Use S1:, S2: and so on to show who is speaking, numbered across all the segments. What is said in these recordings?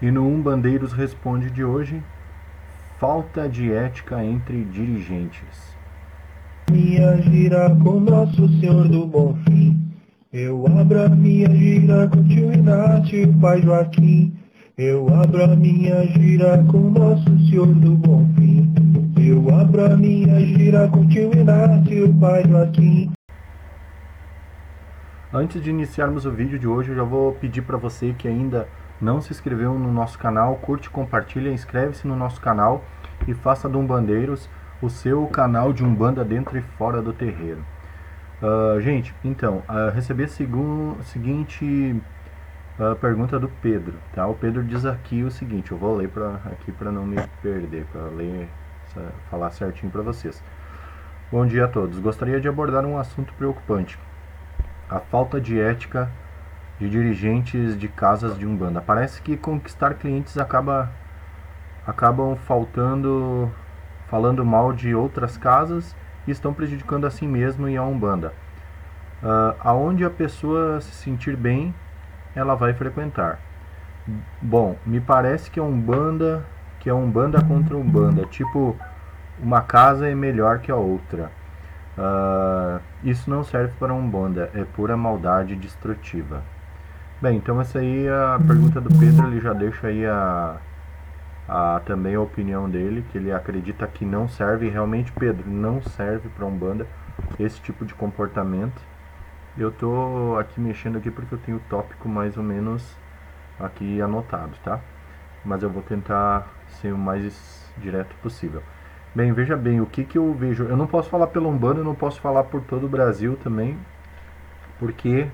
S1: E no Umbandeiros Responde de hoje, falta de ética entre dirigentes.
S2: Minha gira com Nosso Senhor do Bom Fim. Eu abro a minha gira com tio Inácio e pai Joaquim. Eu abro a minha gira com Nosso Senhor do Bom Fim. Eu abro a minha gira com tio Inácio e pai Joaquim.
S1: Antes de iniciarmos o vídeo de hoje, eu já vou pedir para você que ainda não se inscreveu no nosso canal, curte, compartilha, inscreve-se no nosso canal e faça do Umbandeiros o seu canal de Umbanda dentro e fora do terreiro. Uh, gente, então, uh, recebi a seguinte uh, pergunta do Pedro, tá? O Pedro diz aqui o seguinte, eu vou ler pra, aqui para não me perder, para ler, falar certinho para vocês. Bom dia a todos. Gostaria de abordar um assunto preocupante: a falta de ética de dirigentes de casas de umbanda. Parece que conquistar clientes acaba acabam faltando, falando mal de outras casas e estão prejudicando a si mesmo e a umbanda. Uh, aonde a pessoa se sentir bem, ela vai frequentar. Bom, me parece que é umbanda que é umbanda contra umbanda, tipo uma casa é melhor que a outra. Uh, isso não serve para umbanda, é pura maldade destrutiva. Bem, então essa aí é a pergunta do Pedro, ele já deixa aí a, a, também a opinião dele, que ele acredita que não serve, realmente Pedro, não serve para Umbanda esse tipo de comportamento. Eu tô aqui mexendo aqui porque eu tenho o tópico mais ou menos aqui anotado, tá? Mas eu vou tentar ser o mais direto possível. Bem, veja bem, o que que eu vejo, eu não posso falar pelo Umbanda, eu não posso falar por todo o Brasil também, porque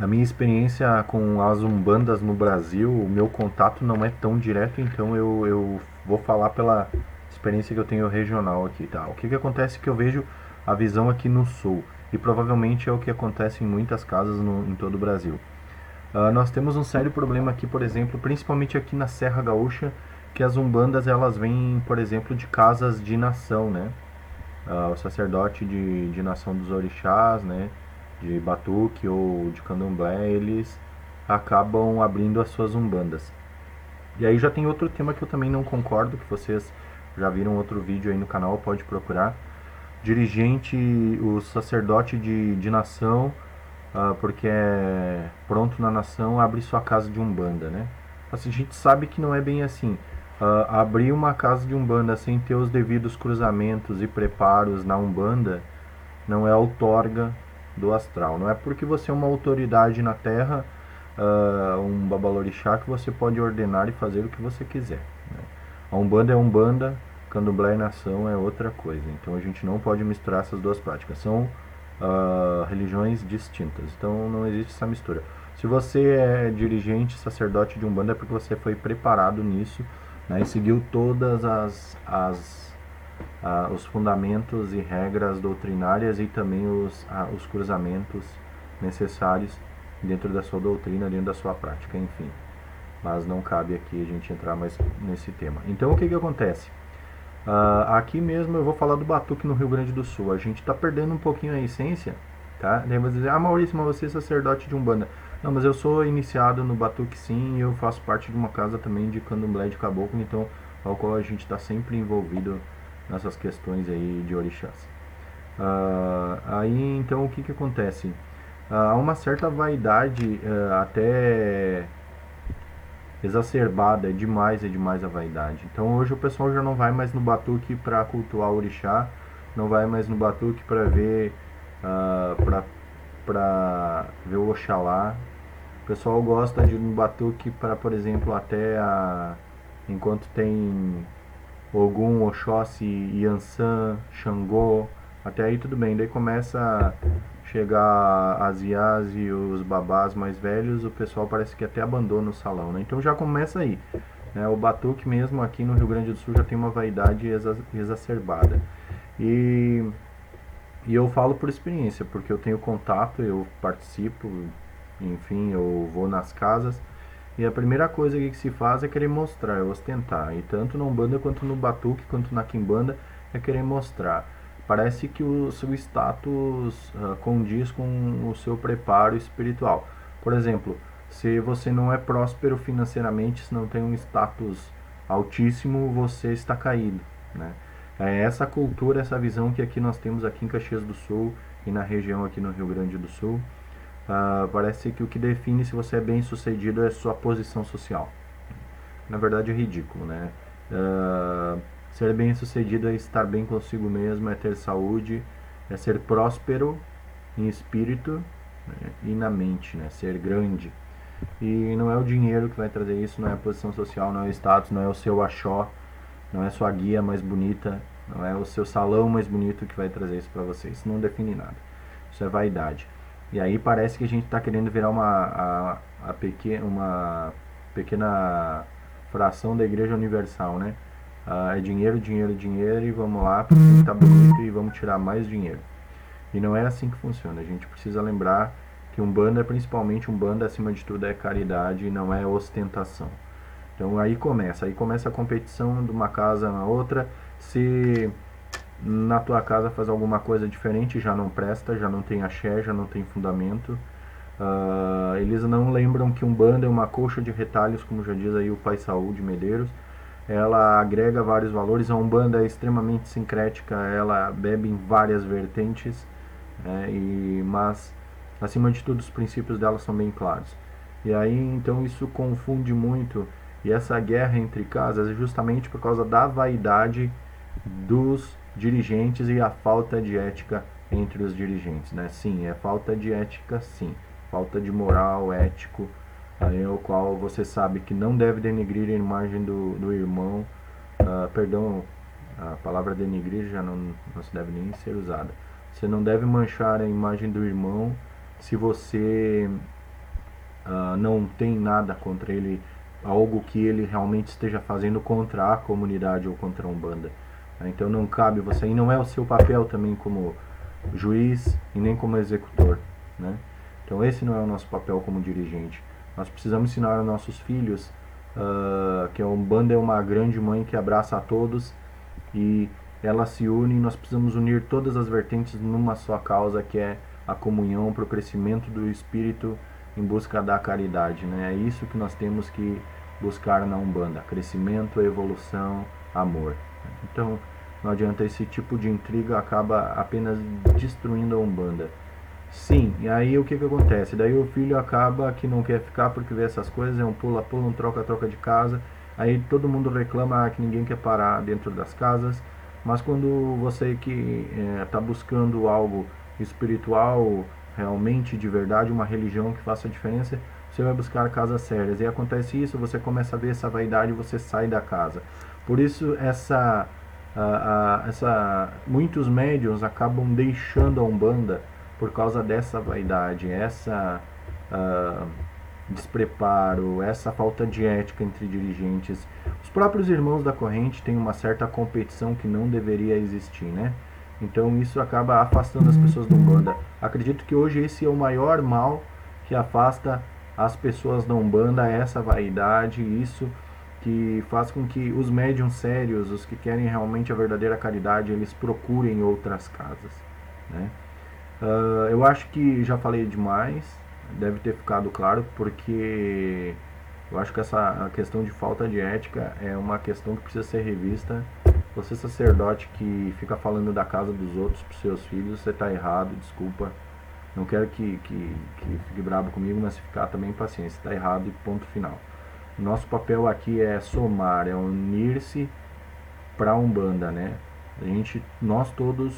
S1: a minha experiência com as umbandas no Brasil, o meu contato não é tão direto, então eu, eu vou falar pela experiência que eu tenho regional aqui, tá? O que que acontece é que eu vejo a visão aqui no sul, e provavelmente é o que acontece em muitas casas no, em todo o Brasil. Uh, nós temos um sério problema aqui, por exemplo, principalmente aqui na Serra Gaúcha, que as umbandas elas vêm, por exemplo, de casas de nação, né? Uh, o sacerdote de, de nação dos orixás, né? De batuque ou de candomblé, eles acabam abrindo as suas umbandas. E aí já tem outro tema que eu também não concordo, que vocês já viram outro vídeo aí no canal, pode procurar. Dirigente, o sacerdote de, de nação, uh, porque é pronto na nação, abre sua casa de umbanda, né? Assim, a gente sabe que não é bem assim. Uh, abrir uma casa de umbanda sem ter os devidos cruzamentos e preparos na umbanda não é outorga do astral. Não é porque você é uma autoridade na Terra, uh, um babalorixá, que você pode ordenar e fazer o que você quiser. Né? A Umbanda é Umbanda, Candomblé e Nação é outra coisa. Então a gente não pode misturar essas duas práticas. São uh, religiões distintas. Então não existe essa mistura. Se você é dirigente, sacerdote de Umbanda, é porque você foi preparado nisso né, e seguiu todas as, as ah, os fundamentos e regras doutrinárias e também os, ah, os cruzamentos necessários dentro da sua doutrina, dentro da sua prática, enfim. Mas não cabe aqui a gente entrar mais nesse tema. Então o que, que acontece? Uh, aqui mesmo eu vou falar do batuque no Rio Grande do Sul. A gente está perdendo um pouquinho a essência, tá? Daí você dizer, ah Maurício, mas você é sacerdote de Umbanda. Não, mas eu sou iniciado no batuque sim eu faço parte de uma casa também de candomblé de caboclo, então ao qual a gente está sempre envolvido nessas questões aí de orixás. Uh, aí então o que, que acontece? Uh, há uma certa vaidade uh, até exacerbada, é demais, é demais a vaidade. Então hoje o pessoal já não vai mais no batuque para cultuar o orixá, não vai mais no batuque para ver uh, para ver o Oxalá. O pessoal gosta de ir no batuque para, por exemplo, até a, enquanto tem Ogum, Oxóssi, Yansan, Xangô, até aí tudo bem. Daí começa a chegar as iás e os babás mais velhos, o pessoal parece que até abandona o salão, né? Então já começa aí. Né? O batuque mesmo aqui no Rio Grande do Sul já tem uma vaidade exa exacerbada. E, e eu falo por experiência, porque eu tenho contato, eu participo, enfim, eu vou nas casas e a primeira coisa que se faz é querer mostrar, é ostentar. E tanto no Umbanda quanto no Batuque, quanto na Kimbanda, é querer mostrar. Parece que o seu status uh, condiz com o seu preparo espiritual. Por exemplo, Se você não é próspero financeiramente, se não tem um status altíssimo, você está caído, né? É essa cultura, essa visão que aqui nós temos aqui em Caxias do Sul e na região aqui no Rio Grande do Sul. Uh, parece que o que define se você é bem sucedido é sua posição social. Na verdade é ridículo, né? Uh, ser bem sucedido é estar bem consigo mesmo, é ter saúde, é ser próspero em espírito né? e na mente, né? Ser grande. E não é o dinheiro que vai trazer isso, não é a posição social, não é o status, não é o seu achó, não é sua guia mais bonita, não é o seu salão mais bonito que vai trazer isso para você. Isso não define nada. Isso é vaidade. E aí parece que a gente está querendo virar uma, a, a pequena, uma pequena fração da Igreja Universal, né? Ah, é dinheiro, dinheiro, dinheiro e vamos lá, porque está bonito e vamos tirar mais dinheiro. E não é assim que funciona. A gente precisa lembrar que um banda, principalmente um banda, acima de tudo, é caridade e não é ostentação. Então aí começa, aí começa a competição de uma casa na outra. Se na tua casa faz alguma coisa diferente, já não presta, já não tem axé, já não tem fundamento. Uh, eles não lembram que um banda é uma coxa de retalhos, como já diz aí o Pai Saúde Medeiros. Ela agrega vários valores, a Umbanda é extremamente sincrética, ela bebe em várias vertentes, né, e, mas acima de tudo os princípios dela são bem claros. E aí então isso confunde muito e essa guerra entre casas é justamente por causa da vaidade dos dirigentes e a falta de ética entre os dirigentes, né? Sim, é falta de ética, sim. Falta de moral, ético, aí, o qual você sabe que não deve denegrir a imagem do, do irmão. Uh, perdão, a palavra denegrir já não, não se deve nem ser usada. Você não deve manchar a imagem do irmão se você uh, não tem nada contra ele algo que ele realmente esteja fazendo contra a comunidade ou contra a Umbanda. Então não cabe você, e não é o seu papel também como juiz e nem como executor. Né? Então esse não é o nosso papel como dirigente. Nós precisamos ensinar aos nossos filhos uh, que a Umbanda é uma grande mãe que abraça a todos e ela se une e nós precisamos unir todas as vertentes numa só causa que é a comunhão para o crescimento do espírito em busca da caridade. Né? É isso que nós temos que buscar na Umbanda: crescimento, evolução, amor. Então, não adianta esse tipo de intriga acaba apenas destruindo a Umbanda. Sim, e aí o que, que acontece? Daí o filho acaba que não quer ficar porque vê essas coisas, é um pula-pula, um troca-troca de casa. Aí todo mundo reclama que ninguém quer parar dentro das casas. Mas quando você que está eh, é, buscando algo espiritual, realmente de verdade uma religião que faça diferença, você vai buscar casas sérias. E acontece isso, você começa a ver essa vaidade, você sai da casa. Por isso essa essa muitos médios acabam deixando a Umbanda por causa dessa vaidade, essa despreparo, essa falta de ética entre dirigentes. Os próprios irmãos da corrente têm uma certa competição que não deveria existir, né? Então isso acaba afastando as pessoas do Umbanda. Acredito que hoje esse é o maior mal que afasta as pessoas da Umbanda, essa vaidade, isso que faz com que os médiums sérios, os que querem realmente a verdadeira caridade, eles procurem outras casas. Né? Uh, eu acho que já falei demais, deve ter ficado claro, porque eu acho que essa questão de falta de ética é uma questão que precisa ser revista você sacerdote que fica falando da casa dos outros para seus filhos, você está errado, desculpa. Não quero que, que, que fique bravo comigo, mas se ficar também paciência, está errado e ponto final. Nosso papel aqui é somar, é unir-se para a Umbanda, né? A gente, nós todos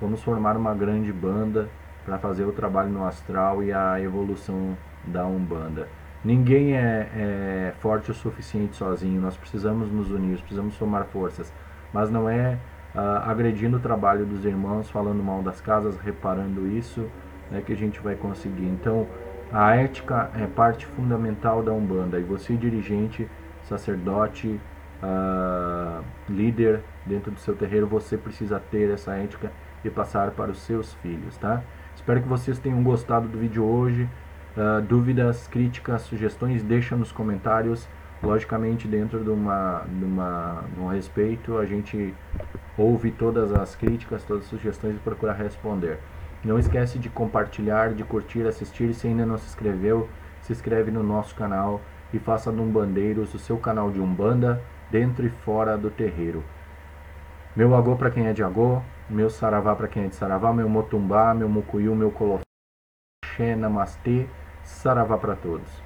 S1: vamos formar uma grande banda para fazer o trabalho no astral e a evolução da Umbanda. Ninguém é, é forte o suficiente sozinho, nós precisamos nos unir, precisamos somar forças mas não é uh, agredindo o trabalho dos irmãos, falando mal das casas, reparando isso, né, que a gente vai conseguir. Então, a ética é parte fundamental da Umbanda e você, dirigente, sacerdote, uh, líder dentro do seu terreiro, você precisa ter essa ética e passar para os seus filhos, tá? Espero que vocês tenham gostado do vídeo hoje. Uh, dúvidas, críticas, sugestões, deixa nos comentários. Logicamente, dentro de, uma, de, uma, de um respeito, a gente ouve todas as críticas, todas as sugestões e procura responder. Não esquece de compartilhar, de curtir, assistir. Se ainda não se inscreveu, se inscreve no nosso canal e faça do Umbandeiros o seu canal de Umbanda dentro e fora do terreiro. Meu agô para quem é de agô, meu saravá para quem é de saravá, meu motumbá, meu mucuyu, meu colofé, namastê, saravá para todos.